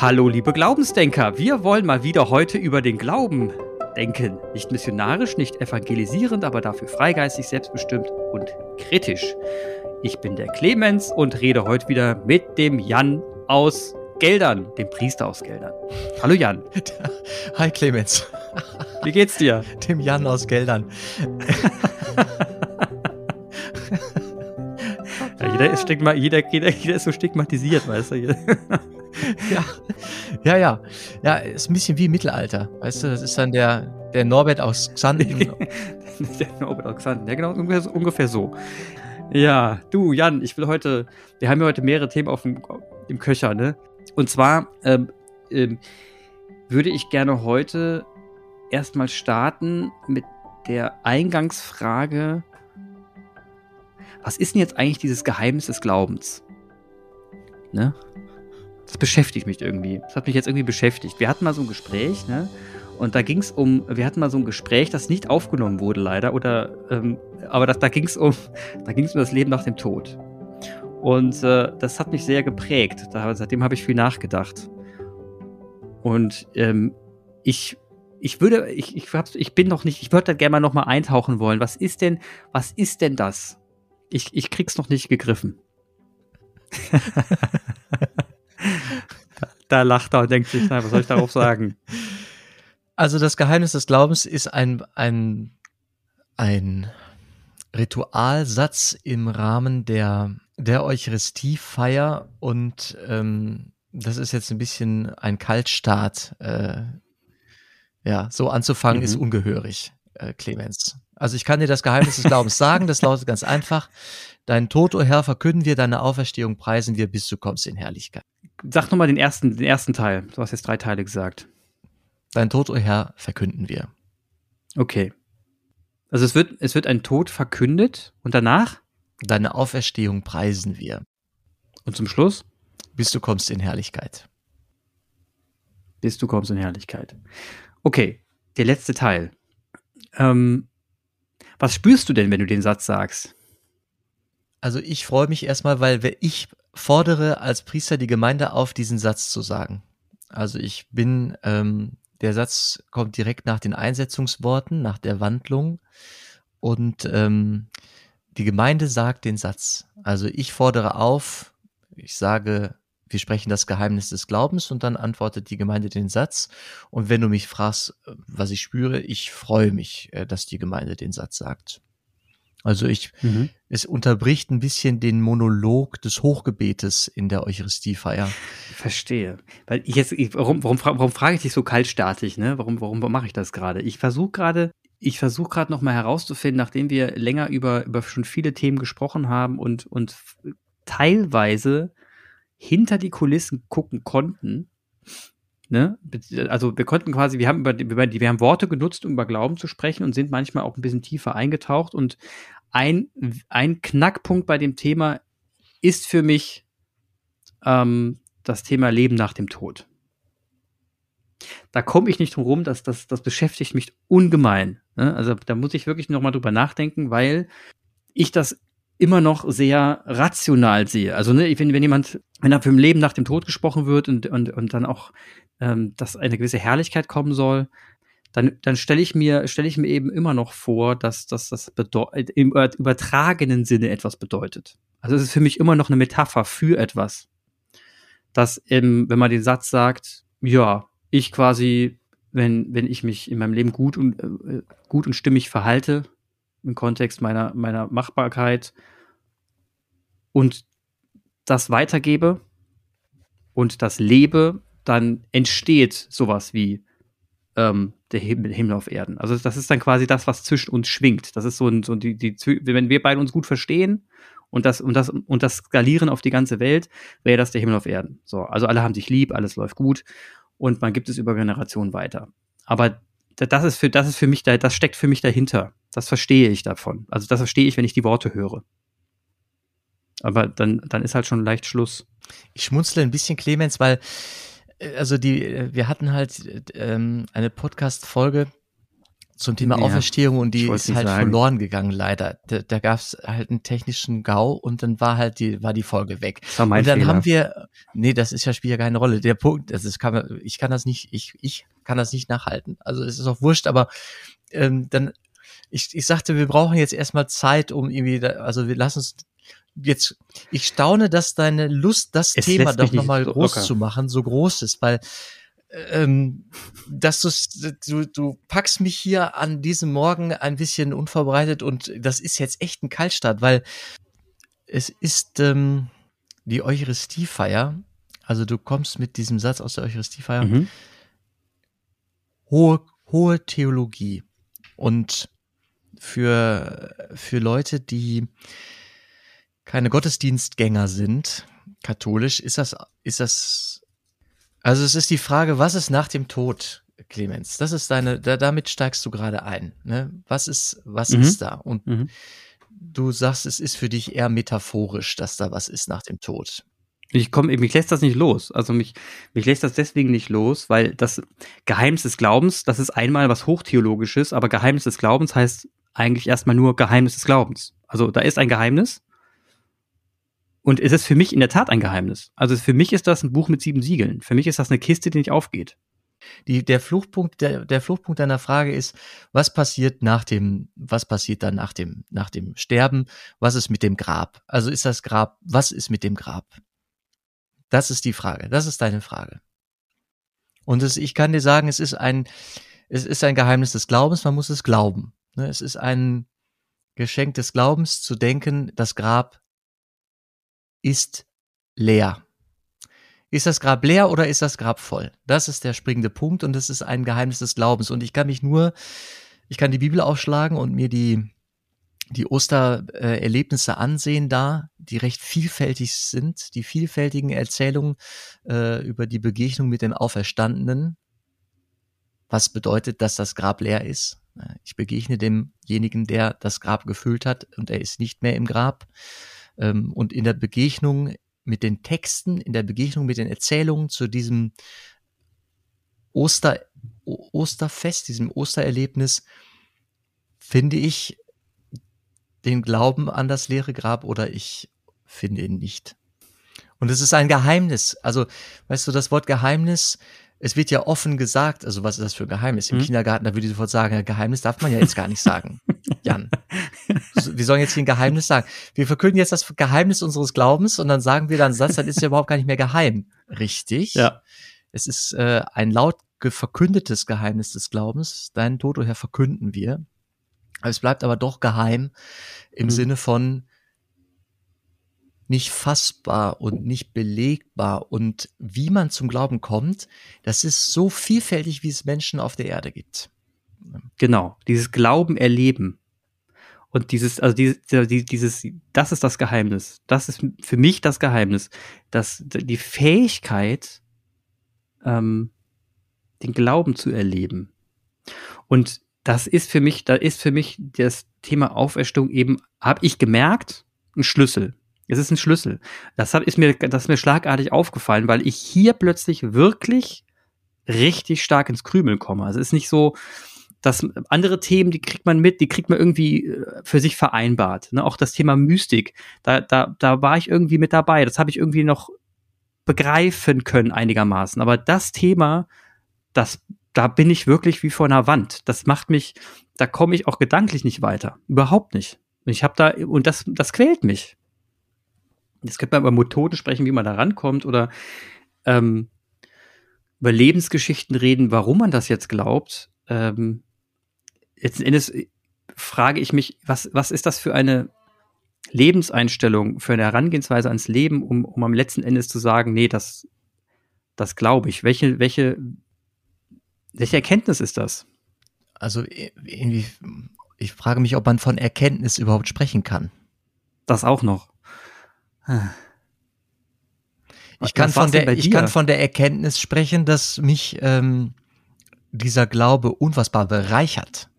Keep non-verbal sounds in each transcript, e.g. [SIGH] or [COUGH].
Hallo, liebe Glaubensdenker. Wir wollen mal wieder heute über den Glauben denken. Nicht missionarisch, nicht evangelisierend, aber dafür freigeistig, selbstbestimmt und kritisch. Ich bin der Clemens und rede heute wieder mit dem Jan aus Geldern, dem Priester aus Geldern. Hallo Jan. [LAUGHS] Hi Clemens. Wie geht's dir? Dem Jan aus Geldern. [LAUGHS] jeder, ist stigma, jeder, jeder, jeder ist so stigmatisiert, weißt du. [LAUGHS] ja, ja, ja. Ja, ist ein bisschen wie Mittelalter. Weißt du, das ist dann der, der Norbert aus Xanten. [LAUGHS] der Norbert aus Xanten, ja genau, ungefähr, ungefähr so. Ja, du Jan, ich will heute, wir haben ja heute mehrere Themen auf dem im Köcher, ne? Und zwar ähm, ähm, würde ich gerne heute erstmal starten mit der Eingangsfrage, was ist denn jetzt eigentlich dieses Geheimnis des Glaubens? Ne? Das beschäftigt mich irgendwie. Das hat mich jetzt irgendwie beschäftigt. Wir hatten mal so ein Gespräch, ne? Und da ging es um, wir hatten mal so ein Gespräch, das nicht aufgenommen wurde, leider, oder, ähm, aber das, da ging es um, [LAUGHS] da ging es um das Leben nach dem Tod. Und äh, das hat mich sehr geprägt. Da, seitdem habe ich viel nachgedacht. Und ähm, ich, ich würde, ich, ich, ich bin noch nicht, ich würde da gerne mal noch mal eintauchen wollen. Was ist denn, was ist denn das? Ich, ich krieg's noch nicht gegriffen. da, [LAUGHS] da, lacht er und denkt sich, na, was soll ich darauf sagen? Also das Geheimnis des Glaubens ist ein, ein, ein Ritualsatz im Rahmen der, der Eucharistiefeier und ähm, das ist jetzt ein bisschen ein Kaltstart. Äh, ja, so anzufangen mhm. ist ungehörig, äh, Clemens. Also ich kann dir das Geheimnis des Glaubens sagen, das lautet ganz einfach. Dein Tod, o oh Herr, verkünden wir, deine Auferstehung preisen wir, bis du kommst in Herrlichkeit. Sag nochmal den ersten, den ersten Teil. Du hast jetzt drei Teile gesagt. Dein Tod, o oh Herr, verkünden wir. Okay. Also es wird, es wird ein Tod verkündet und danach? Deine Auferstehung preisen wir. Und zum Schluss? Bis du kommst in Herrlichkeit. Bis du kommst in Herrlichkeit. Okay, der letzte Teil. Ähm, was spürst du denn, wenn du den Satz sagst? Also ich freue mich erstmal, weil ich fordere als Priester die Gemeinde auf, diesen Satz zu sagen. Also ich bin, ähm, der Satz kommt direkt nach den Einsetzungsworten, nach der Wandlung und ähm, die Gemeinde sagt den Satz. Also ich fordere auf, ich sage wir sprechen das Geheimnis des Glaubens und dann antwortet die Gemeinde den Satz. Und wenn du mich fragst, was ich spüre, ich freue mich, äh, dass die Gemeinde den Satz sagt. Also ich, mhm. es unterbricht ein bisschen den Monolog des Hochgebetes in der Eucharistiefeier. Verstehe. Weil ich jetzt, ich, warum, warum, warum frage ich dich so kaltstartig, ne? Warum, warum mache ich das gerade? Ich versuche gerade, ich versuche gerade nochmal herauszufinden, nachdem wir länger über, über schon viele Themen gesprochen haben und, und teilweise hinter die Kulissen gucken konnten. Ne? Also wir konnten quasi, wir haben über die, wir haben Worte genutzt, um über Glauben zu sprechen und sind manchmal auch ein bisschen tiefer eingetaucht. Und ein, ein Knackpunkt bei dem Thema ist für mich ähm, das Thema Leben nach dem Tod. Da komme ich nicht drum rum, das, das, das beschäftigt mich ungemein. Ne? Also da muss ich wirklich nochmal drüber nachdenken, weil ich das immer noch sehr rational sehe. Also ne, wenn, wenn jemand, wenn da für ein Leben nach dem Tod gesprochen wird und, und, und dann auch, ähm, dass eine gewisse Herrlichkeit kommen soll, dann, dann stelle ich mir, stelle ich mir eben immer noch vor, dass, dass das im übertragenen Sinne etwas bedeutet. Also es ist für mich immer noch eine Metapher für etwas. Dass eben, wenn man den Satz sagt, ja, ich quasi, wenn, wenn ich mich in meinem Leben gut und, äh, gut und stimmig verhalte, im Kontext meiner, meiner Machbarkeit und das weitergebe und das lebe, dann entsteht sowas wie ähm, der Himmel, Himmel auf Erden. Also das ist dann quasi das, was zwischen uns schwingt. Das ist so, ein, so die, die, wenn wir beide uns gut verstehen und das, und das, und das skalieren auf die ganze Welt, wäre das der Himmel auf Erden. So, also alle haben sich lieb, alles läuft gut und man gibt es über Generationen weiter. Aber das ist für, das ist für mich da, das steckt für mich dahinter. Das verstehe ich davon. Also das verstehe ich, wenn ich die Worte höre. Aber dann, dann ist halt schon leicht Schluss. Ich schmunzle ein bisschen, Clemens, weil, äh, also die, äh, wir hatten halt ähm, eine Podcast-Folge zum Thema Ja, Auferstehung und die ist halt sagen. verloren gegangen, leider. Da, da gab es halt einen technischen GAU und dann war halt die, war die Folge weg. Das war mein und dann Fehler. haben wir, nee, das ist ja spielt ja keine Rolle. Der Punkt, das ist, kann ich kann das nicht, ich, ich kann das nicht nachhalten. Also es ist auch wurscht, aber ähm, dann, ich, ich sagte, wir brauchen jetzt erstmal Zeit, um irgendwie, da, also wir lassen uns jetzt, ich staune, dass deine Lust, das Es Thema doch nochmal groß locker. zu machen, so groß ist, weil ähm, dass du's- du, du packst mich hier an diesem Morgen ein bisschen unvorbereitet und das ist jetzt echt ein Kaltstart, weil es ist ähm, die Eucharistiefeier, also du kommst mit diesem Satz aus der Eucharistiefeier, Mhm. Hohe, hohe Theologie. Und für, für Leute, die keine Gottesdienstgänger sind, katholisch, ist das, ist das, also es ist die Frage, was ist nach dem Tod, Clemens? Das ist deine, da, damit steigst du gerade ein. Ne? Was ist, was Mhm. ist da? Und Mhm. du sagst, es ist für dich eher metaphorisch, dass da was ist nach dem Tod. Ich komme, mich lässt das nicht los. Also mich, mich lässt das deswegen nicht los, weil das Geheimnis des Glaubens, das ist einmal was Hochtheologisches, aber Geheimnis des Glaubens heißt eigentlich erstmal nur Geheimnis des Glaubens. Also da ist ein Geheimnis und es ist für mich in der Tat ein Geheimnis. Also für mich ist das ein Buch mit sieben Siegeln. Für mich ist das eine Kiste, die nicht aufgeht. Die, der Fluchtpunkt, der, der Fluchtpunkt deiner Frage ist, was passiert nach dem, was passiert dann nach dem, nach dem Sterben? Was ist mit dem Grab? Also ist das Grab, was ist mit dem Grab? Das ist die Frage. Das ist deine Frage. Und es, ich kann dir sagen, es ist ein, es ist ein Geheimnis des Glaubens. Man muss es glauben. Ne, Es ist ein Geschenk des Glaubens zu denken, das Grab ist leer. Ist das Grab leer oder ist das Grab voll? Das ist der springende Punkt und das ist ein Geheimnis des Glaubens. Und ich kann mich nur, ich kann die Bibel aufschlagen und mir die, die Ostererlebnisse ansehen da, die recht vielfältig sind, die vielfältigen Erzählungen äh, über die Begegnung mit dem Auferstandenen. Was bedeutet, dass das Grab leer ist? Ich begegne demjenigen, der das Grab gefüllt hat und er ist nicht mehr im Grab. Ähm, Und in der Begegnung mit den Texten, in der Begegnung mit den Erzählungen zu diesem Oster, Osterfest, diesem Ostererlebnis, finde ich den Glauben an das leere Grab oder ich finde ihn nicht. Und es ist ein Geheimnis. Also, weißt du, das Wort Geheimnis, es wird ja offen gesagt, also was ist das für ein Geheimnis? Im Hm. Kindergarten, da würde ich sofort sagen, ja, Geheimnis darf man ja jetzt gar nicht sagen. [LAUGHS] Jan. Wir sollen jetzt hier ein Geheimnis sagen. Wir verkünden jetzt das Geheimnis unseres Glaubens und dann sagen wir dann einen Satz, dann ist ja überhaupt gar nicht mehr geheim. Richtig? Es ist äh, ein laut verkündetes Geheimnis des Glaubens. Deinen Tod, o Herr, verkünden wir. Es bleibt aber doch geheim im Mhm. Sinne von nicht fassbar und nicht belegbar und wie man zum Glauben kommt, das ist so vielfältig, wie es Menschen auf der Erde gibt. Genau, dieses Glauben erleben. Und dieses, also dieses, dieses, das ist das Geheimnis. Das ist für mich das Geheimnis, dass die Fähigkeit, ähm, den Glauben zu erleben. Und das ist für mich, da ist für mich das Thema Auferstehung eben, habe ich gemerkt, ein Schlüssel. Es ist ein Schlüssel. Das hab, ist mir, das ist mir schlagartig aufgefallen, weil ich hier plötzlich wirklich richtig stark ins Krümeln komme. Also es ist nicht so, dass andere Themen, die kriegt man mit, die kriegt man irgendwie äh, für sich vereinbart. Ne? Auch das Thema Mystik, da, da, da war ich irgendwie mit dabei. Das habe ich irgendwie noch begreifen können einigermaßen. Aber das Thema, das, da bin ich wirklich wie vor einer Wand. Das macht mich, da komme ich auch gedanklich nicht weiter. Überhaupt nicht. Und ich habe da, und das, das quält mich. Jetzt könnte man über Methoden sprechen, wie man da rankommt oder ähm, über Lebensgeschichten reden, warum man das jetzt glaubt. Ähm, letzten Endes frage ich mich, was, was ist das für eine Lebenseinstellung, für eine Herangehensweise ans Leben, um, um am letzten Endes zu sagen, nee, das, das glaube ich. Welche, welche, welche Erkenntnis ist das? Also irgendwie, ich frage mich, ob man von Erkenntnis überhaupt sprechen kann. Das auch noch. Ich kann, von der, ich kann von der Erkenntnis sprechen, dass mich ähm, dieser Glaube unfassbar bereichert.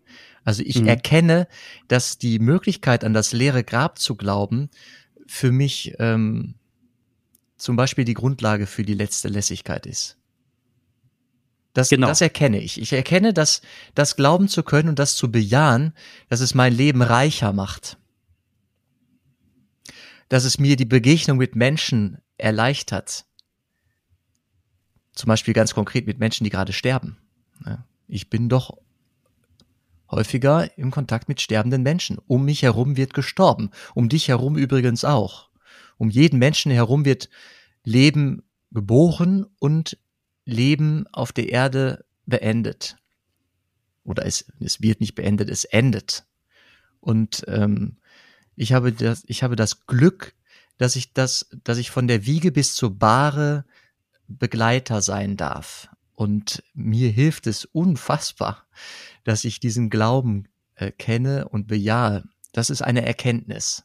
Also ich Mhm. erkenne, dass die Möglichkeit, an das leere Grab zu glauben, für mich ähm, zum Beispiel die Grundlage für die letzte Lässigkeit ist. Das, genau. das erkenne ich. Ich erkenne, dass das glauben zu können und das zu bejahen, dass es mein Leben reicher macht. Dass es mir die Begegnung mit Menschen erleichtert. Zum Beispiel ganz konkret mit Menschen, die gerade sterben. Ich bin doch häufiger im Kontakt mit sterbenden Menschen. Um mich herum wird gestorben. Um dich herum übrigens auch. Um jeden Menschen herum wird Leben geboren und Leben auf der Erde beendet. Oder es, es wird nicht beendet, es endet. Und ähm, ich habe das, ich habe das Glück, dass ich das, dass ich von der Wiege bis zur Bahre Begleiter sein darf. Und mir hilft es unfassbar, dass ich diesen Glauben äh, kenne und bejahe. Das ist eine Erkenntnis.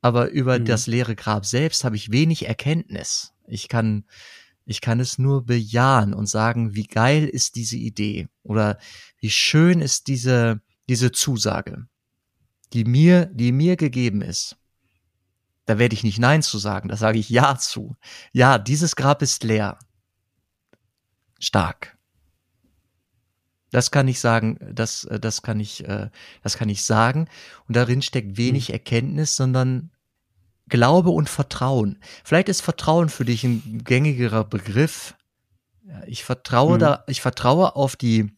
Aber über mhm. das leere Grab selbst habe ich wenig Erkenntnis. Ich kann, ich kann es nur bejahen und sagen, wie geil ist diese Idee oder wie schön ist diese, diese Zusage, die mir, die mir gegeben ist. Da werde ich nicht Nein zu sagen, da sage ich Ja zu. Ja, dieses Grab ist leer. Stark. Das kann ich sagen, das, das kann ich, äh, das kann ich sagen. Und darin steckt wenig hm. Erkenntnis, sondern Glaube und Vertrauen. Vielleicht ist Vertrauen für dich ein gängigerer Begriff. Ich vertraue mhm. da, ich vertraue auf die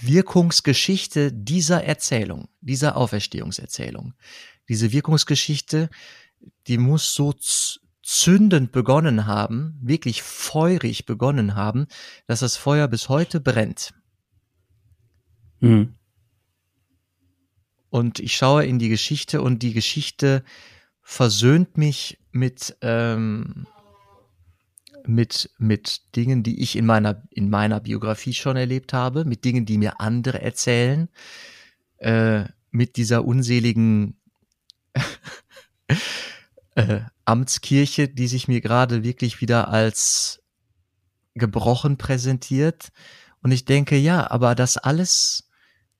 Wirkungsgeschichte dieser Erzählung, dieser Auferstehungserzählung. Diese Wirkungsgeschichte, die muss so zündend begonnen haben, wirklich feurig begonnen haben, dass das Feuer bis heute brennt. Mhm. Und ich schaue in die Geschichte und die Geschichte versöhnt mich mit, ähm, mit, mit Dingen, die ich in meiner, in meiner Biografie schon erlebt habe, mit Dingen, die mir andere erzählen, äh, mit dieser unseligen [LAUGHS] äh, Amtskirche, die sich mir gerade wirklich wieder als gebrochen präsentiert. Und ich denke, ja, aber das alles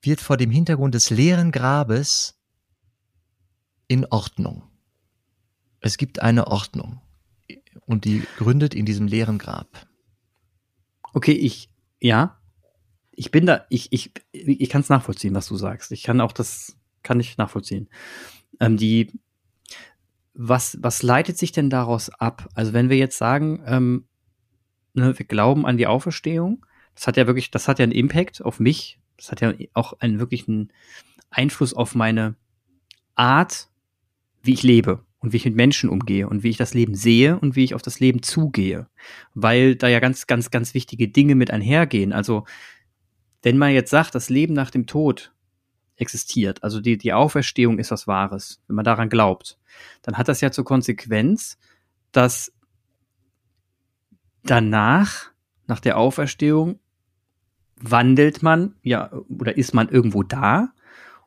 wird vor dem Hintergrund des leeren Grabes in Ordnung. Es gibt eine Ordnung und die gründet in diesem leeren Grab. Okay, ich, ja, ich bin da, ich, ich, ich kann es nachvollziehen, was du sagst. Ich kann auch das, kann ich nachvollziehen. Ähm, die, was, was leitet sich denn daraus ab? Also wenn wir jetzt sagen, ähm, ne, wir glauben an die Auferstehung, das hat ja wirklich, das hat ja einen Impact auf mich, das hat ja auch einen wirklichen Einfluss auf meine Art, wie ich lebe und wie ich mit Menschen umgehe und wie ich das Leben sehe und wie ich auf das Leben zugehe. Weil da ja ganz, ganz, ganz wichtige Dinge mit einhergehen. Also, wenn man jetzt sagt, das Leben nach dem Tod existiert, also die, die Auferstehung ist was Wahres, wenn man daran glaubt, dann hat das ja zur Konsequenz, dass danach, nach der Auferstehung, wandelt man, ja, oder ist man irgendwo da.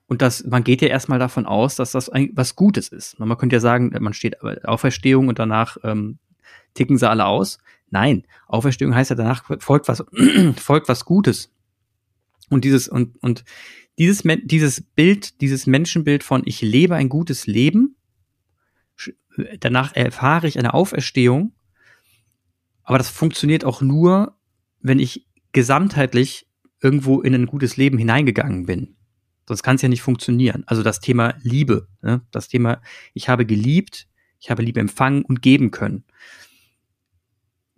Und das, man geht ja erstmal davon aus, dass das ein, was Gutes ist. Man könnte ja sagen, man steht Auferstehung und danach ähm, ticken sie alle aus. Nein, Auferstehung heißt ja danach folgt was, [CLEARS THROAT] folgt was Gutes. Und dieses, und, und dieses, dieses Bild, dieses Menschenbild von ich lebe ein gutes Leben, danach erfahre ich eine Auferstehung, aber das funktioniert auch nur, wenn ich gesamtheitlich irgendwo in ein gutes Leben hineingegangen bin. Sonst kann es ja nicht funktionieren. Also das Thema Liebe, ne? das Thema, ich habe geliebt, ich habe Liebe empfangen und geben können.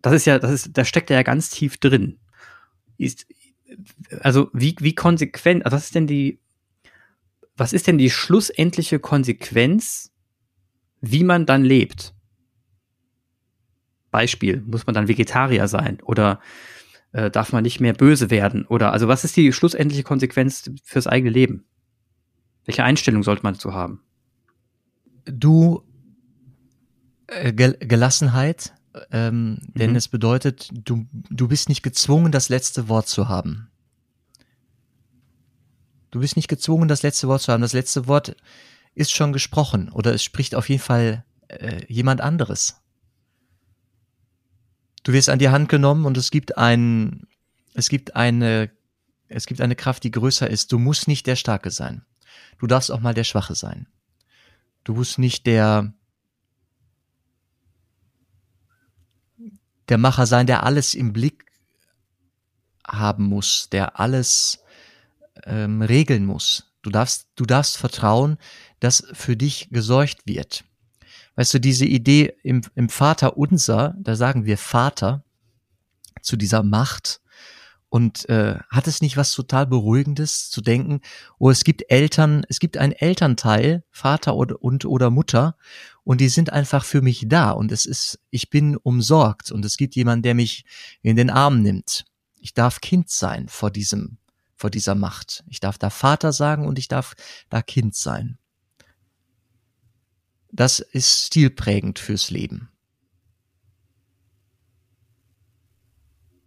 Das ist ja, das ist, da steckt ja ganz tief drin. Ist, also wie, wie konsequent, also was ist denn die, was ist denn die schlussendliche Konsequenz, wie man dann lebt? Beispiel, muss man dann Vegetarier sein oder äh, darf man nicht mehr böse werden? Oder also was ist die schlussendliche Konsequenz fürs eigene Leben? Welche Einstellung sollte man dazu haben? Du äh, Gel Gelassenheit, ähm, mhm. denn es bedeutet, du, du bist nicht gezwungen, das letzte Wort zu haben. Du bist nicht gezwungen, das letzte Wort zu haben. Das letzte Wort ist schon gesprochen oder es spricht auf jeden Fall äh, jemand anderes. Du wirst an die Hand genommen und es gibt ein, es gibt eine, es gibt eine Kraft, die größer ist. Du musst nicht der Starke sein. Du darfst auch mal der Schwache sein. Du musst nicht der, der Macher sein, der alles im Blick haben muss, der alles ähm, regeln muss. Du darfst, du darfst vertrauen, dass für dich gesorgt wird. Weißt du, diese Idee im, im Vater unser, da sagen wir Vater zu dieser Macht. Und äh, hat es nicht was total Beruhigendes zu denken, oh, es gibt Eltern, es gibt einen Elternteil, Vater oder, und oder Mutter, und die sind einfach für mich da und es ist, ich bin umsorgt und es gibt jemanden, der mich in den Arm nimmt. Ich darf Kind sein vor diesem, vor dieser Macht. Ich darf da Vater sagen und ich darf da Kind sein. Das ist stilprägend fürs Leben.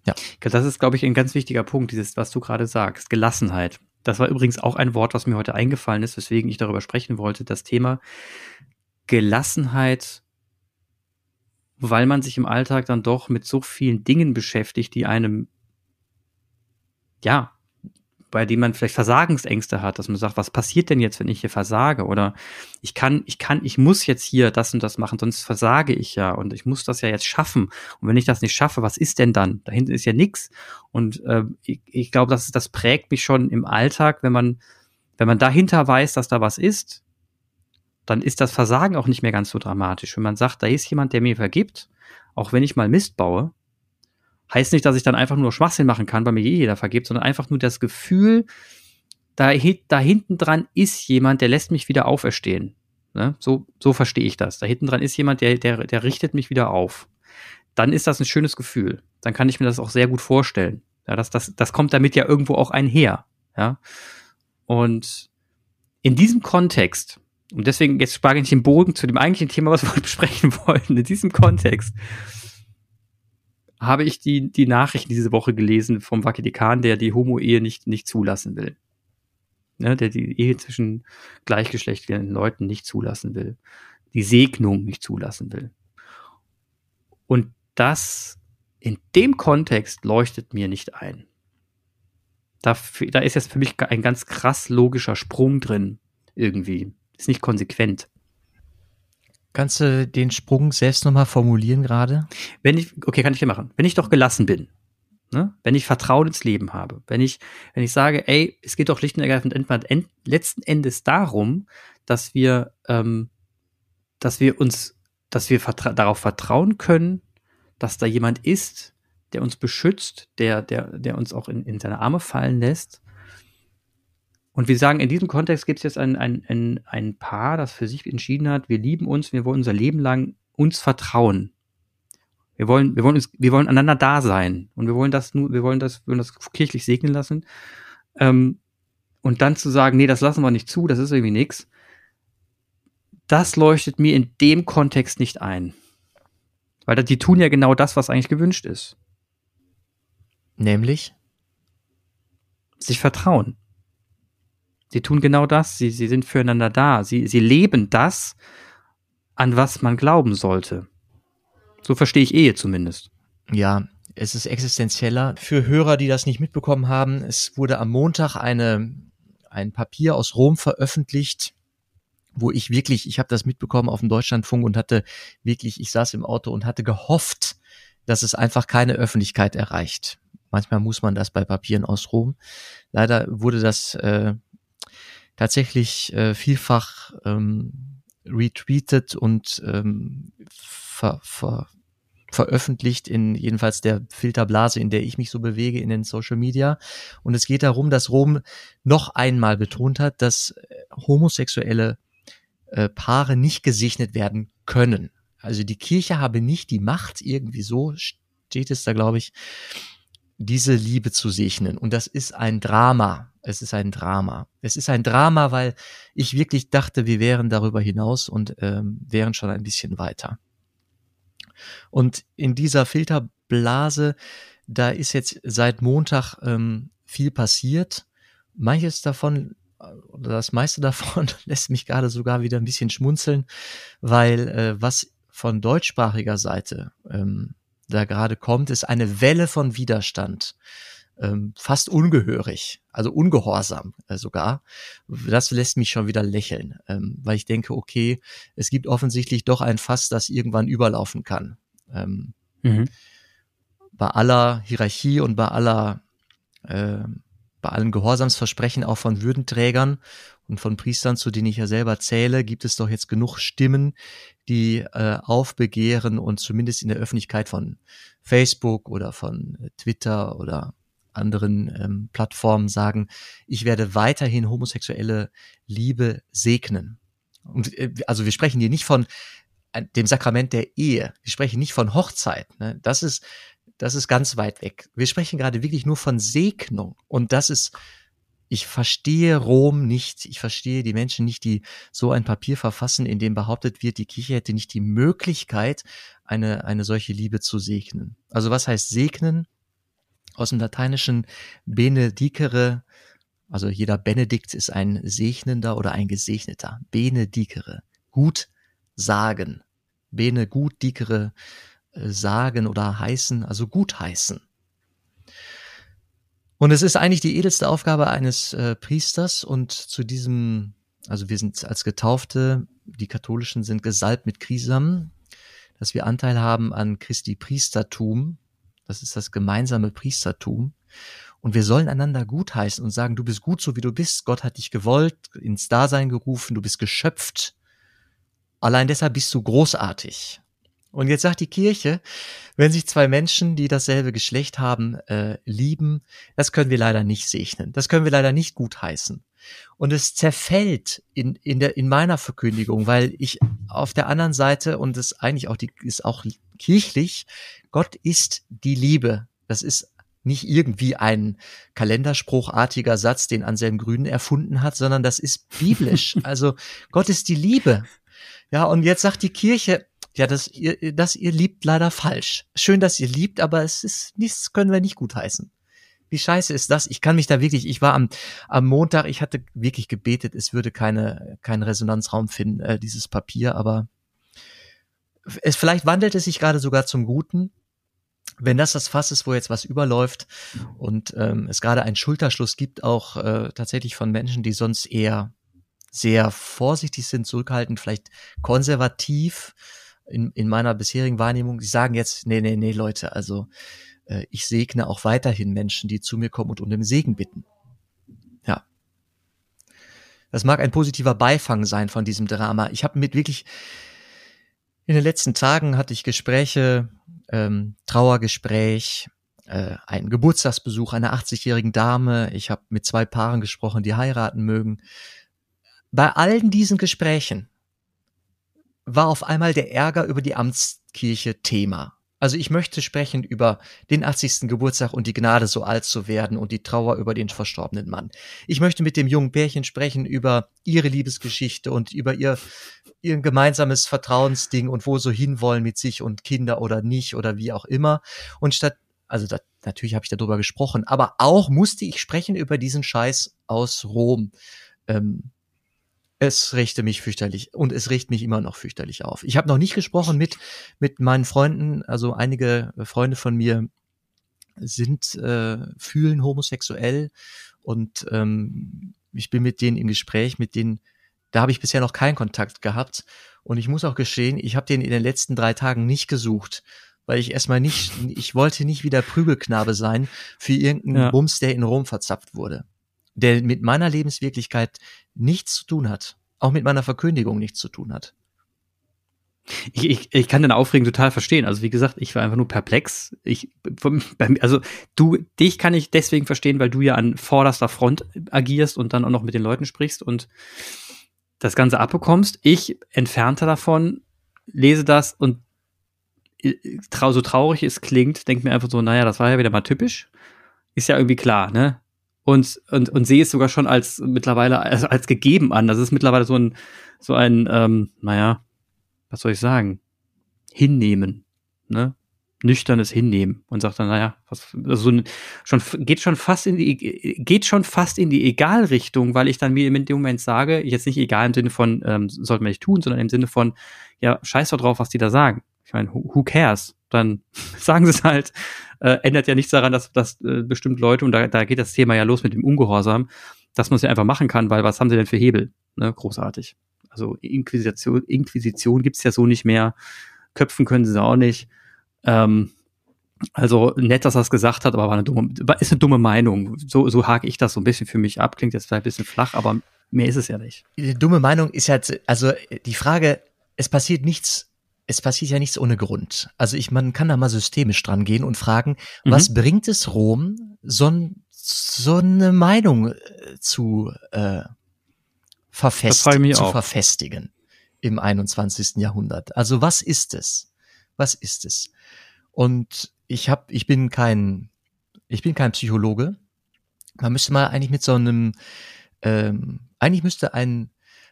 Ja. Das ist, glaube ich, ein ganz wichtiger Punkt, dieses, was du gerade sagst, Gelassenheit. Das war übrigens auch ein Wort, was mir heute eingefallen ist, weswegen ich darüber sprechen wollte. Das Thema Gelassenheit, weil man sich im Alltag dann doch mit so vielen Dingen beschäftigt, die einem, ja, bei dem man vielleicht Versagensängste hat, dass man sagt, was passiert denn jetzt, wenn ich hier versage? Oder ich kann, ich kann, ich muss jetzt hier das und das machen, sonst versage ich ja und ich muss das ja jetzt schaffen. Und wenn ich das nicht schaffe, was ist denn dann? Da hinten ist ja nichts. Und äh, ich, ich glaube, das, das prägt mich schon im Alltag, wenn man, wenn man dahinter weiß, dass da was ist, dann ist das Versagen auch nicht mehr ganz so dramatisch. Wenn man sagt, da ist jemand, der mir vergibt, auch wenn ich mal Mist baue, heißt nicht, dass ich dann einfach nur Schwachsinn machen kann, weil mir eh jeder vergibt, sondern einfach nur das Gefühl, da, da hinten dran ist jemand, der lässt mich wieder auferstehen. Ne? So, so verstehe ich das. Da hinten dran ist jemand, der, der, der richtet mich wieder auf. Dann ist das ein schönes Gefühl. Dann kann ich mir das auch sehr gut vorstellen. Ja, das, das, das kommt damit ja irgendwo auch einher. Ja? Und in diesem Kontext, und deswegen jetzt spare ich den Bogen zu dem eigentlichen Thema, was wir besprechen [LAUGHS] wollten, in diesem Kontext, habe ich die, die Nachrichten diese Woche gelesen vom Vatikan, der die Homo-Ehe nicht, nicht zulassen will. Ne, der die Ehe zwischen gleichgeschlechtlichen Leuten nicht zulassen will. Die Segnung nicht zulassen will. Und das in dem Kontext leuchtet mir nicht ein. Da, da ist jetzt für mich ein ganz krass logischer Sprung drin, irgendwie. Ist nicht konsequent. Kannst du den Sprung selbst nochmal formulieren gerade? Wenn ich, okay, kann ich dir machen. Wenn ich doch gelassen bin, ne? wenn ich Vertrauen ins Leben habe, wenn ich, wenn ich sage, ey, es geht doch schlicht und ergreifend end, letzten Endes darum, dass wir, ähm, dass wir uns, dass wir vertra darauf vertrauen können, dass da jemand ist, der uns beschützt, der, der, der uns auch in, in seine Arme fallen lässt und wir sagen, in diesem Kontext gibt es jetzt ein, ein, ein, ein Paar, das für sich entschieden hat, wir lieben uns, wir wollen unser Leben lang uns vertrauen. Wir wollen, wir wollen uns, wir wollen einander da sein. Und wir wollen das nur, wir wollen das, wir wollen das kirchlich segnen lassen. Ähm, und dann zu sagen, nee, das lassen wir nicht zu, das ist irgendwie nix. Das leuchtet mir in dem Kontext nicht ein. Weil die tun ja genau das, was eigentlich gewünscht ist. Nämlich? Sich vertrauen. Sie tun genau das. Sie, sie sind füreinander da. Sie, sie leben das, an was man glauben sollte. So verstehe ich Ehe zumindest. Ja, es ist existenzieller. Für Hörer, die das nicht mitbekommen haben, es wurde am Montag eine, ein Papier aus Rom veröffentlicht, wo ich wirklich, ich habe das mitbekommen auf dem Deutschlandfunk und hatte wirklich, ich saß im Auto und hatte gehofft, dass es einfach keine Öffentlichkeit erreicht. Manchmal muss man das bei Papieren aus Rom. Leider wurde das äh, tatsächlich äh, vielfach ähm, retweetet und ähm, ver, ver, veröffentlicht in jedenfalls der Filterblase, in der ich mich so bewege in den Social Media. Und es geht darum, dass Rom noch einmal betont hat, dass äh, homosexuelle äh, Paare nicht gesegnet werden können. Also die Kirche habe nicht die Macht, irgendwie so steht es da, glaube ich, diese Liebe zu segnen. Und das ist ein Drama. Es ist ein Drama. Es ist ein Drama, weil ich wirklich dachte, wir wären darüber hinaus und ähm, wären schon ein bisschen weiter. Und in dieser Filterblase, da ist jetzt seit Montag ähm, viel passiert. Manches davon oder das meiste [LAUGHS] davon lässt mich gerade sogar wieder ein bisschen schmunzeln, weil äh, was von deutschsprachiger Seite ähm, da gerade kommt, ist eine Welle von Widerstand ähm, fast ungehörig, also ungehorsam äh, sogar. Das lässt mich schon wieder lächeln, ähm, weil ich denke, okay, es gibt offensichtlich doch ein Fass, das irgendwann überlaufen kann. Ähm, mhm. Bei aller Hierarchie und bei aller äh, bei allen Gehorsamsversprechen auch von Würdenträgern und von Priestern, zu denen ich ja selber zähle, gibt es doch jetzt genug Stimmen, die äh, aufbegehren und zumindest in der Öffentlichkeit von Facebook oder von Twitter oder anderen ähm, Plattformen sagen, ich werde weiterhin homosexuelle Liebe segnen. Und äh, also wir sprechen hier nicht von äh, dem Sakrament der Ehe. Wir sprechen nicht von Hochzeit. Ne? Das ist das ist ganz weit weg. Wir sprechen gerade wirklich nur von Segnung. Und das ist, ich verstehe Rom nicht. Ich verstehe die Menschen nicht, die so ein Papier verfassen, in dem behauptet wird, die Kirche hätte nicht die Möglichkeit, eine, eine solche Liebe zu segnen. Also was heißt segnen? Aus dem lateinischen benedicere, also jeder Benedikt ist ein Segnender oder ein Gesegneter. Benedicere. Gut sagen. Bene gut dicere sagen oder heißen, also gutheißen. Und es ist eigentlich die edelste Aufgabe eines äh, Priesters und zu diesem, also wir sind als Getaufte, die Katholischen sind gesalbt mit Krisam, dass wir Anteil haben an Christi Priestertum. Das ist das gemeinsame Priestertum. Und wir sollen einander gutheißen und sagen, du bist gut so wie du bist. Gott hat dich gewollt, ins Dasein gerufen, du bist geschöpft. Allein deshalb bist du großartig. Und jetzt sagt die Kirche, wenn sich zwei Menschen, die dasselbe Geschlecht haben, äh, lieben, das können wir leider nicht segnen. Das können wir leider nicht gutheißen. Und es zerfällt in, in, der, in meiner Verkündigung, weil ich auf der anderen Seite, und das eigentlich auch die, ist auch kirchlich, Gott ist die Liebe. Das ist nicht irgendwie ein kalenderspruchartiger Satz, den Anselm Grün erfunden hat, sondern das ist biblisch. [LAUGHS] Also Gott ist die Liebe. Ja, und jetzt sagt die Kirche, ja, das ihr, das ihr liebt leider falsch. Schön, dass ihr liebt, aber es ist nichts können wir nicht gut heißen. Wie scheiße ist das? Ich kann mich da wirklich, ich war am, am Montag, ich hatte wirklich gebetet, es würde keine, keinen Resonanzraum finden, äh, dieses Papier, aber es, vielleicht wandelt es sich gerade sogar zum Guten, wenn das das Fass ist, wo jetzt was überläuft und ähm, es gerade einen Schulterschluss gibt, auch äh, tatsächlich von Menschen, die sonst eher sehr vorsichtig sind, zurückhaltend, vielleicht konservativ, in, in meiner bisherigen Wahrnehmung, die sagen jetzt, nee, nee, nee, Leute, also äh, ich segne auch weiterhin Menschen, die zu mir kommen und um den Segen bitten. Ja. Das mag ein positiver Beifang sein von diesem Drama. Ich habe mit wirklich, in den letzten Tagen hatte ich Gespräche, ähm, Trauergespräch, äh, einen Geburtstagsbesuch einer 80-jährigen Dame. Ich habe mit zwei Paaren gesprochen, die heiraten mögen. Bei allen diesen Gesprächen war auf einmal der Ärger über die Amtskirche Thema. Also ich möchte sprechen über den 80. Geburtstag und die Gnade, so alt zu werden und die Trauer über den verstorbenen Mann. Ich möchte mit dem jungen Pärchen sprechen über ihre Liebesgeschichte und über ihr, ihr gemeinsames Vertrauensding und wo so hinwollen mit sich und Kinder oder nicht oder wie auch immer. Und statt, also da, natürlich habe ich darüber gesprochen, aber auch musste ich sprechen über diesen Scheiß aus Rom. Ähm, es richte mich fürchterlich und es riecht mich immer noch fürchterlich auf. Ich habe noch nicht gesprochen mit mit meinen Freunden, also einige Freunde von mir sind äh, fühlen homosexuell und ähm, ich bin mit denen im Gespräch, mit denen da habe ich bisher noch keinen Kontakt gehabt und ich muss auch gestehen, ich habe den in den letzten drei Tagen nicht gesucht, weil ich erstmal nicht, ich wollte nicht wieder Prügelknabe sein für irgendeinen ja. Bums, der in Rom verzapft wurde der mit meiner Lebenswirklichkeit nichts zu tun hat, auch mit meiner Verkündigung nichts zu tun hat. Ich, ich, ich kann den Aufregen total verstehen. Also wie gesagt, ich war einfach nur perplex. Ich, also du, dich kann ich deswegen verstehen, weil du ja an vorderster Front agierst und dann auch noch mit den Leuten sprichst und das Ganze abbekommst. Ich entfernter davon, lese das und äh, so traurig es klingt, denke mir einfach so, naja, das war ja wieder mal typisch. Ist ja irgendwie klar, ne? Und, und, und sehe es sogar schon als mittlerweile als, als gegeben an. Das ist mittlerweile so ein, so ein, ähm, naja, was soll ich sagen? Hinnehmen, ne? Nüchternes Hinnehmen und sagt dann, naja, was, also so schon, geht schon fast in die, geht schon fast in die Egalrichtung, weil ich dann mir in dem Moment sage, jetzt nicht egal im Sinne von, ähm, sollten wir nicht tun, sondern im Sinne von, ja, scheiß doch drauf, was die da sagen. Ich meine, who, cares? Dann [LAUGHS] sagen sie es halt äh, ändert ja nichts daran, dass, dass äh, bestimmt Leute, und da, da geht das Thema ja los mit dem Ungehorsam, dass man es ja einfach machen kann, weil was haben sie denn für Hebel? Ne? Großartig. Also Inquisition, Inquisition gibt's ja so nicht mehr. Köpfen können sie auch nicht. Ähm, Also nett, dass er es gesagt hat, aber war eine dumme, ist eine dumme Meinung. So, so hake ich das so ein bisschen für mich ab. Klingt jetzt vielleicht ein bisschen flach, aber mehr ist es ja nicht. Die dumme Meinung ist halt, also die Frage, es passiert nichts, es passiert ja nichts ohne Grund. Also ich, man kann da mal systemisch dran gehen und fragen, mhm. was bringt es Rom, so, so eine Meinung äh, zu äh, verfest, zu auch. verfestigen im 21. Jahrhundert? Also was ist es? Was ist es? Und ich habe, ich bin kein, ich bin kein Psychologe. Man müsste mal eigentlich mit so einem, ähm, eigentlich müsste ein,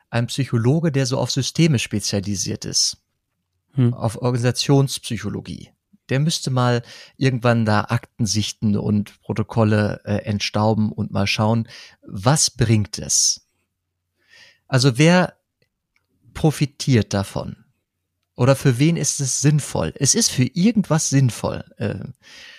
ein Psychologe, der so auf Systeme spezialisiert ist, hm. auf Organisationspsychologie, der müsste mal irgendwann da Akten sichten und Protokolle äh, entstauben und mal schauen, was bringt es? Also wer profitiert davon? Oder für wen ist es sinnvoll? Es ist für irgendwas sinnvoll. Äh,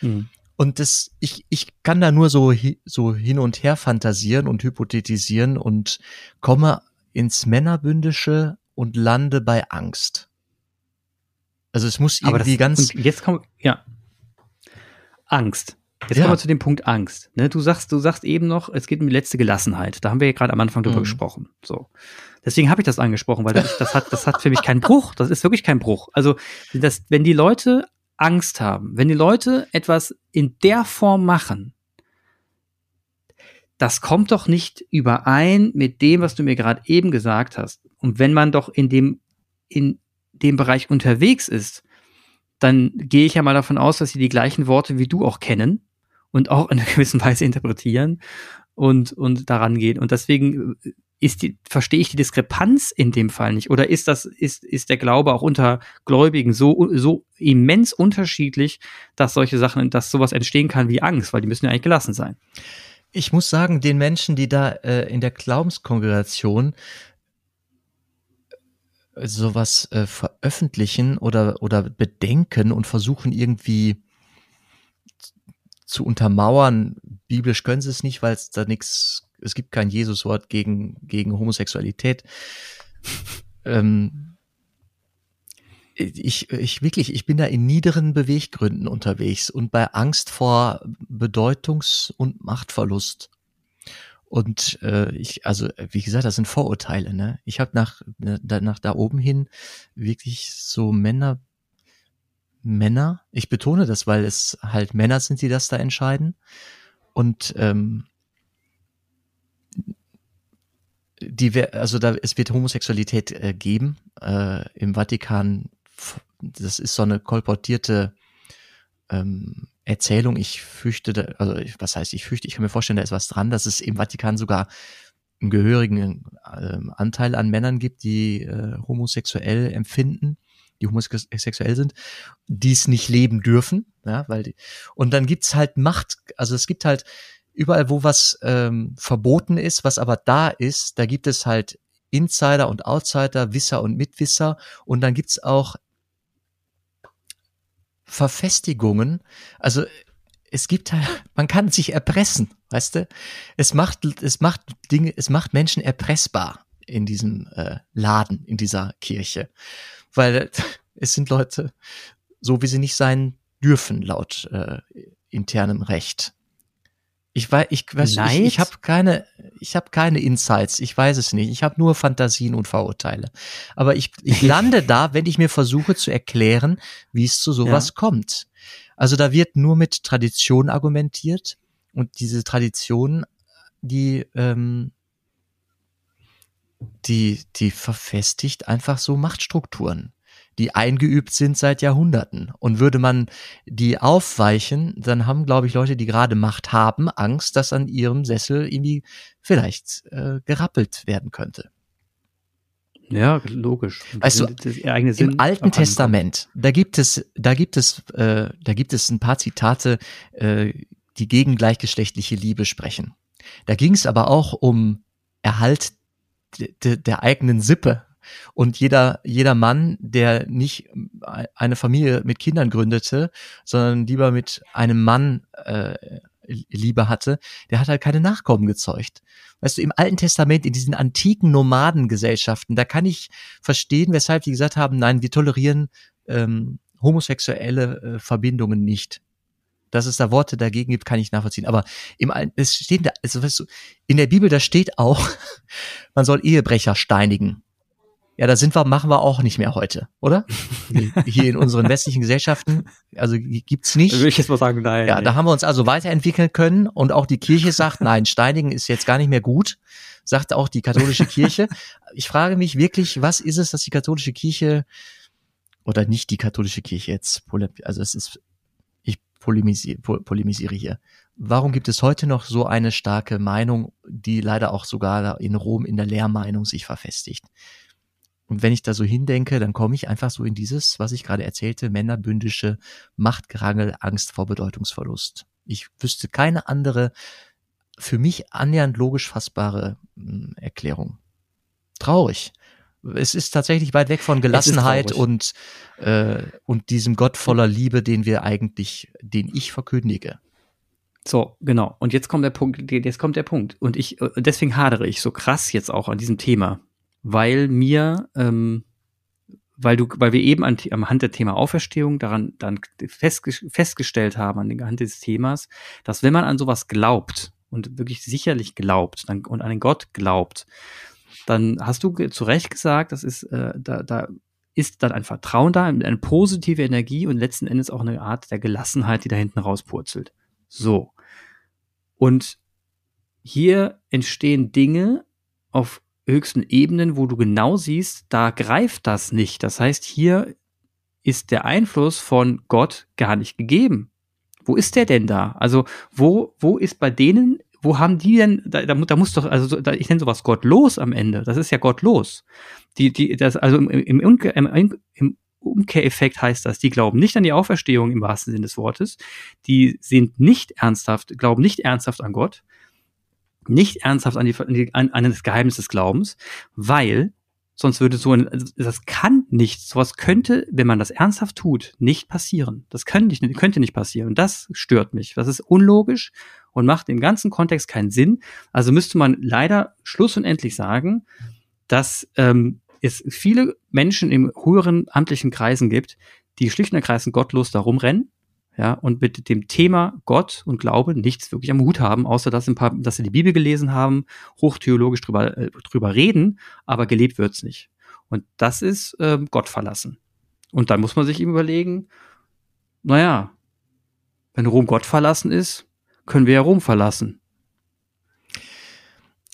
mhm. Und das, ich, ich kann da nur so, so hin und her fantasieren und hypothetisieren und komme ins Männerbündische und lande bei Angst. Also es muss irgendwie das, ganz. jetzt kommt, ja. Angst. Jetzt ja. kommen wir zu dem Punkt Angst. Ne, du sagst, du sagst eben noch, es geht um die letzte Gelassenheit. Da haben wir ja gerade am Anfang drüber mhm. gesprochen. So. Deswegen habe ich das angesprochen, weil das, das, hat, das hat für mich keinen Bruch. Das ist wirklich kein Bruch. Also, das, wenn die Leute Angst haben, wenn die Leute etwas in der Form machen, das kommt doch nicht überein mit dem, was du mir gerade eben gesagt hast. Und wenn man doch in dem, in dem Bereich unterwegs ist, dann gehe ich ja mal davon aus, dass sie die gleichen Worte wie du auch kennen und auch in einer [LAUGHS] gewissen Weise interpretieren und, und daran gehen. Und deswegen ist die, verstehe ich die Diskrepanz in dem Fall nicht. Oder ist das, ist, ist der Glaube auch unter Gläubigen so, so immens unterschiedlich, dass solche Sachen, dass sowas entstehen kann wie Angst, weil die müssen ja eigentlich gelassen sein. Ich muss sagen, den Menschen, die da äh, in der Glaubenskongregation äh, sowas äh, veröffentlichen oder, oder bedenken und versuchen irgendwie zu untermauern, biblisch können sie es nicht, weil es da nichts es gibt kein Jesuswort gegen, gegen Homosexualität. [LAUGHS] ähm, ich, ich wirklich, ich bin da in niederen Beweggründen unterwegs und bei Angst vor Bedeutungs- und Machtverlust. Und äh, ich, also wie gesagt, das sind Vorurteile. Ne? Ich habe nach, ne, nach da oben hin wirklich so Männer, Männer. Ich betone das, weil es halt Männer sind, die das da entscheiden. Und ähm, die, also da, es wird Homosexualität äh, geben äh, im Vatikan. Das ist so eine kolportierte ähm, Erzählung. Ich fürchte, also was heißt ich fürchte, ich kann mir vorstellen, da ist was dran, dass es im Vatikan sogar einen gehörigen äh, Anteil an Männern gibt, die äh, homosexuell empfinden, die homosexuell sind, die es nicht leben dürfen, ja, weil die, und dann gibt's halt Macht, also es gibt halt überall, wo was ähm, verboten ist, was aber da ist, da gibt es halt Insider und Outsider, Wisser und Mitwisser und dann gibt's auch Verfestigungen. Also es gibt halt, [LAUGHS] man kann sich erpressen, weißt du? Es macht, es macht Dinge, es macht Menschen erpressbar in diesem äh, Laden, in dieser Kirche. Weil [LAUGHS] es sind Leute, so wie sie nicht sein dürfen, laut äh, internem Recht. Ich weiß, ich weiß, Neid? ich, ich habe keine, ich habe keine Insights. Ich weiß es nicht. Ich habe nur Fantasien und Vorurteile. Aber ich, ich [LAUGHS] lande da, wenn ich mir versuche zu erklären, wie es zu sowas ja. kommt. Also da wird nur mit Tradition argumentiert und diese Tradition, die ähm, die die verfestigt einfach so Machtstrukturen die eingeübt sind seit Jahrhunderten. Und würde man die aufweichen, dann haben, glaube ich, Leute, die gerade Macht haben, Angst, dass an ihrem Sessel irgendwie vielleicht äh, gerappelt werden könnte. Ja, logisch. Weißt du, im Alten Testament, da gibt es, da gibt es, äh, da gibt es ein paar Zitate, äh, die gegen gleichgeschlechtliche Liebe sprechen. Da ging es aber auch um Erhalt der eigenen Sippe, und jeder, jeder Mann, der nicht eine Familie mit Kindern gründete, sondern lieber mit einem Mann äh, Liebe hatte, der hat halt keine Nachkommen gezeugt. Weißt du, im Alten Testament, in diesen antiken Nomadengesellschaften, da kann ich verstehen, weshalb die gesagt haben, nein, wir tolerieren ähm, homosexuelle äh, Verbindungen nicht. Dass es da Worte dagegen gibt, kann ich nachvollziehen. Aber im, es steht da, also weißt du, in der Bibel, da steht auch, [LAUGHS] man soll Ehebrecher steinigen. Ja, da sind wir, machen wir auch nicht mehr heute, oder? [LAUGHS] Hier in unseren westlichen Gesellschaften, also gibt's nicht. Da würde ich jetzt mal sagen, nein. Ja, da haben wir uns also weiterentwickeln können und auch die Kirche sagt, nein, steinigen ist jetzt gar nicht mehr gut, sagt auch die katholische Kirche. Ich frage mich wirklich, was ist es, dass die katholische Kirche oder nicht die katholische Kirche jetzt, also es ist, ich polemisiere, polemisiere hier. Warum gibt es heute noch so eine starke Meinung, die leider auch sogar in Rom in der Lehrmeinung sich verfestigt? Und wenn ich da so hindenke, dann komme ich einfach so in dieses, was ich gerade erzählte, männerbündische Machtgerangel, Angst vor Bedeutungsverlust. Ich wüsste keine andere, für mich annähernd logisch fassbare hm, Erklärung. Traurig. Es ist tatsächlich weit weg von Gelassenheit und, äh, und diesem Gott voller Liebe, den wir eigentlich, den ich verkündige. So, genau. Und jetzt kommt der Punkt, jetzt kommt der Punkt. Und ich, äh, deswegen hadere ich so krass jetzt auch an diesem Thema weil mir, ähm, weil du, weil wir eben an, am Hand der Thema Auferstehung daran dann festge festgestellt haben, an Hand des Themas, dass wenn man an sowas glaubt und wirklich sicherlich glaubt dann, und an den Gott glaubt, dann hast du zu Recht gesagt, das ist, äh, da, da ist dann ein Vertrauen da, eine positive Energie und letzten Endes auch eine Art der Gelassenheit, die da hinten rauspurzelt. So. Und hier entstehen Dinge auf höchsten Ebenen, wo du genau siehst, da greift das nicht. Das heißt, hier ist der Einfluss von Gott gar nicht gegeben. Wo ist der denn da? Also, wo, wo ist bei denen, wo haben die denn, da, da, da muss doch, also da, ich nenne sowas gottlos am Ende. Das ist ja gottlos. Die, die, das, also im, im, im, im Umkehreffekt heißt das, die glauben nicht an die Auferstehung im wahrsten Sinne des Wortes. Die sind nicht ernsthaft, glauben nicht ernsthaft an Gott nicht ernsthaft an, die, an, an das Geheimnis des Glaubens, weil sonst würde so ein, also das kann nicht, sowas könnte, wenn man das ernsthaft tut, nicht passieren. Das könnte nicht, könnte nicht passieren. Und das stört mich. Das ist unlogisch und macht im ganzen Kontext keinen Sinn. Also müsste man leider schluss und endlich sagen, dass ähm, es viele Menschen im höheren amtlichen Kreisen gibt, die schlicht und ergreifend gottlos da rumrennen ja, und mit dem Thema Gott und Glaube nichts wirklich am Hut haben, außer dass, ein paar, dass sie die Bibel gelesen haben, hochtheologisch drüber, äh, drüber reden, aber gelebt wird's nicht. Und das ist äh, Gott verlassen. Und dann muss man sich eben überlegen, naja, wenn Rom Gott verlassen ist, können wir ja Rom verlassen.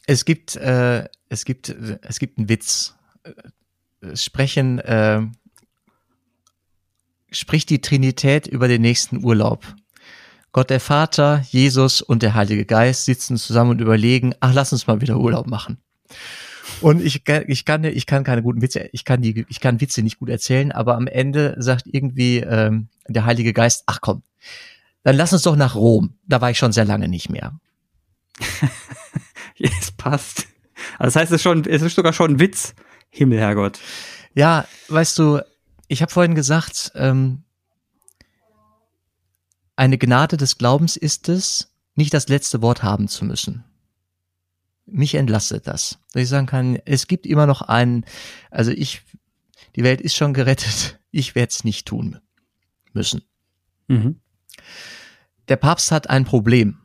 Es gibt, äh, es gibt, es gibt einen Witz. Es sprechen äh, spricht die Trinität über den nächsten Urlaub. Gott der Vater, Jesus und der Heilige Geist sitzen zusammen und überlegen, ach, lass uns mal wieder Urlaub machen. Und ich, ich kann, ich kann keine guten Witze, ich kann die, ich kann Witze nicht gut erzählen, aber am Ende sagt irgendwie ähm, der Heilige Geist, ach komm, dann lass uns doch nach Rom. Da war ich schon sehr lange nicht mehr. [LAUGHS] es passt. Also das heißt, es ist schon, es ist sogar schon ein Witz. Himmel, Herrgott. Ja, weißt du, ich habe vorhin gesagt, ähm, eine Gnade des Glaubens ist es, nicht das letzte Wort haben zu müssen. Mich entlastet das, dass ich sagen kann, es gibt immer noch einen, also ich, die Welt ist schon gerettet, [LAUGHS] ich werde es nicht tun müssen. Mhm. Der Papst hat ein Problem.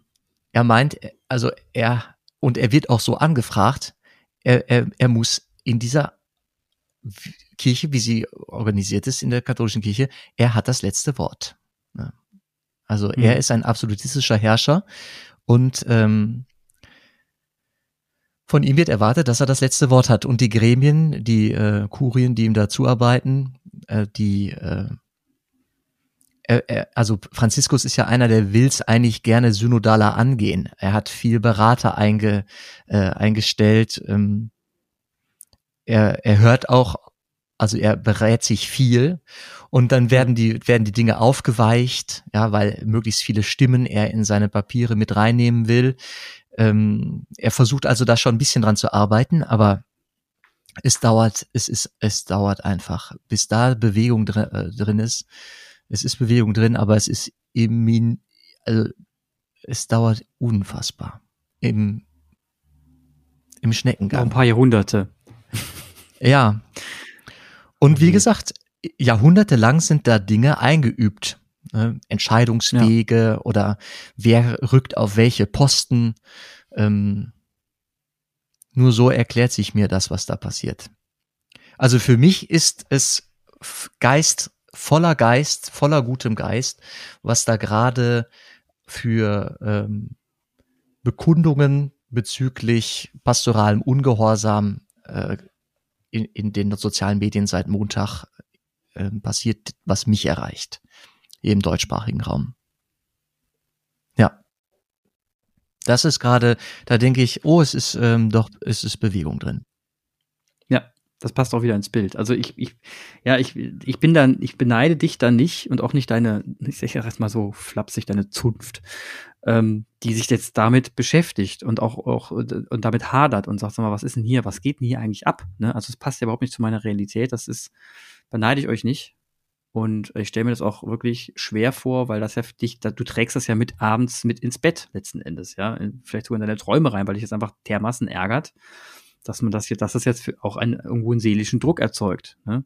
Er meint, also er, und er wird auch so angefragt, er, er, er muss in dieser Kirche, wie sie organisiert ist in der katholischen Kirche, er hat das letzte Wort. Also mhm. er ist ein absolutistischer Herrscher und ähm, von ihm wird erwartet, dass er das letzte Wort hat. Und die Gremien, die äh, Kurien, die ihm da zuarbeiten, äh, die äh, er, also Franziskus ist ja einer, der will's eigentlich gerne synodaler angehen. Er hat viel Berater einge, äh, eingestellt. Ähm, er, er hört auch also er berät sich viel und dann werden die, werden die Dinge aufgeweicht, ja, weil möglichst viele Stimmen er in seine Papiere mit reinnehmen will. Ähm, er versucht also da schon ein bisschen dran zu arbeiten, aber es dauert, es ist, es dauert einfach, bis da Bewegung drin, äh, drin ist. Es ist Bewegung drin, aber es ist im, also es dauert unfassbar. Im, im Schneckengang. Noch ein paar Jahrhunderte. Ja, und wie gesagt, jahrhundertelang sind da Dinge eingeübt. Ne? Entscheidungswege ja. oder wer rückt auf welche Posten. Ähm, nur so erklärt sich mir das, was da passiert. Also für mich ist es Geist, voller Geist, voller gutem Geist, was da gerade für ähm, Bekundungen bezüglich pastoralem Ungehorsam äh, in, in den sozialen Medien seit Montag äh, passiert, was mich erreicht, im deutschsprachigen Raum. Ja. Das ist gerade, da denke ich, oh, es ist ähm, doch, es ist Bewegung drin. Ja, das passt auch wieder ins Bild. Also ich, ich, ja, ich, ich bin dann, ich beneide dich dann nicht und auch nicht deine, ich sage erst mal so flapsig, deine Zunft, ähm, die sich jetzt damit beschäftigt und auch, auch und damit hadert und sagt, sag mal, was ist denn hier, was geht denn hier eigentlich ab? Ne? Also es passt ja überhaupt nicht zu meiner Realität. Das ist, beneide ich euch nicht. Und ich stelle mir das auch wirklich schwer vor, weil das ja für dich, du trägst das ja mit abends mit ins Bett letzten Endes, ja. Vielleicht sogar in deine Träume rein, weil dich das einfach dermaßen ärgert dass man das jetzt, dass das jetzt auch einen, irgendwo einen seelischen Druck erzeugt. Ne?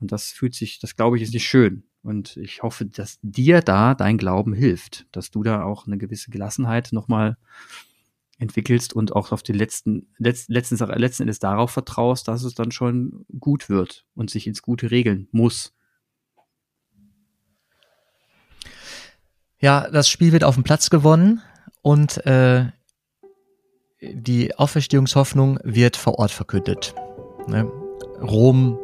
Und das fühlt sich, das glaube ich, ist nicht schön. Und ich hoffe, dass dir da dein Glauben hilft, dass du da auch eine gewisse Gelassenheit nochmal entwickelst und auch auf den letzten, letzten, letzten, letzten Endes darauf vertraust, dass es dann schon gut wird und sich ins Gute regeln muss. Ja, das Spiel wird auf dem Platz gewonnen und äh, die Auferstehungshoffnung wird vor Ort verkündet. Ne? Rom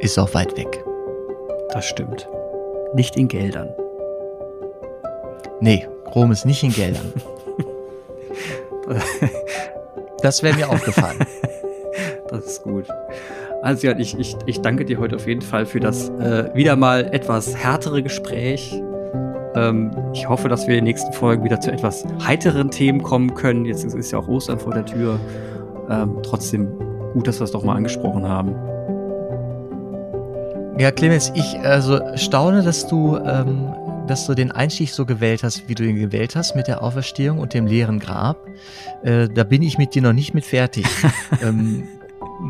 ist auch weit weg. Das stimmt. Nicht in Geldern. Nee, Rom ist nicht in Geldern. [LAUGHS] das wäre mir aufgefallen. [LAUGHS] Das ist gut. Also ja, ich, ich, ich danke dir heute auf jeden Fall für das äh, wieder mal etwas härtere Gespräch. Ähm, ich hoffe, dass wir in den nächsten Folgen wieder zu etwas heiteren Themen kommen können. Jetzt ist ja auch Ostern vor der Tür. Ähm, trotzdem gut, dass wir es doch mal angesprochen haben. Ja, Clemens, ich also staune, dass du, ähm, dass du den Einstieg so gewählt hast, wie du ihn gewählt hast, mit der Auferstehung und dem leeren Grab. Äh, da bin ich mit dir noch nicht mit fertig. [LAUGHS] ähm,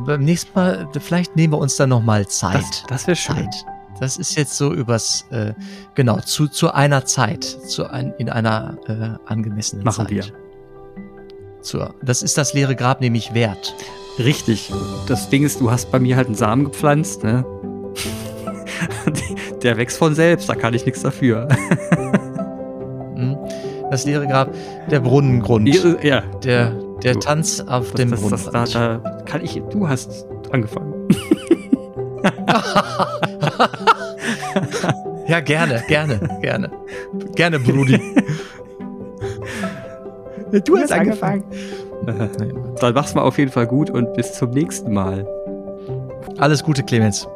beim nächsten Mal, vielleicht nehmen wir uns dann noch mal Zeit. Das, das wäre schön. Zeit. Das ist jetzt so übers, äh, genau, zu, zu einer Zeit, zu ein, in einer äh, angemessenen Machen Zeit. wir. Zur, das ist das leere Grab nämlich wert. Richtig. Das Ding ist, du hast bei mir halt einen Samen gepflanzt, ne? Der wächst von selbst, da kann ich nichts dafür. [LAUGHS] Hm? Das leere Grab, der Brunnengrund. Ja. Der, der du, Tanz auf das, dem das, das, da, da kann ich, du hast angefangen. [LAUGHS] ja, gerne, gerne, gerne. Gerne, Brudi. [LAUGHS] du hast angefangen. Dann mach's mal auf jeden Fall gut und bis zum nächsten Mal. Alles Gute, Clemens.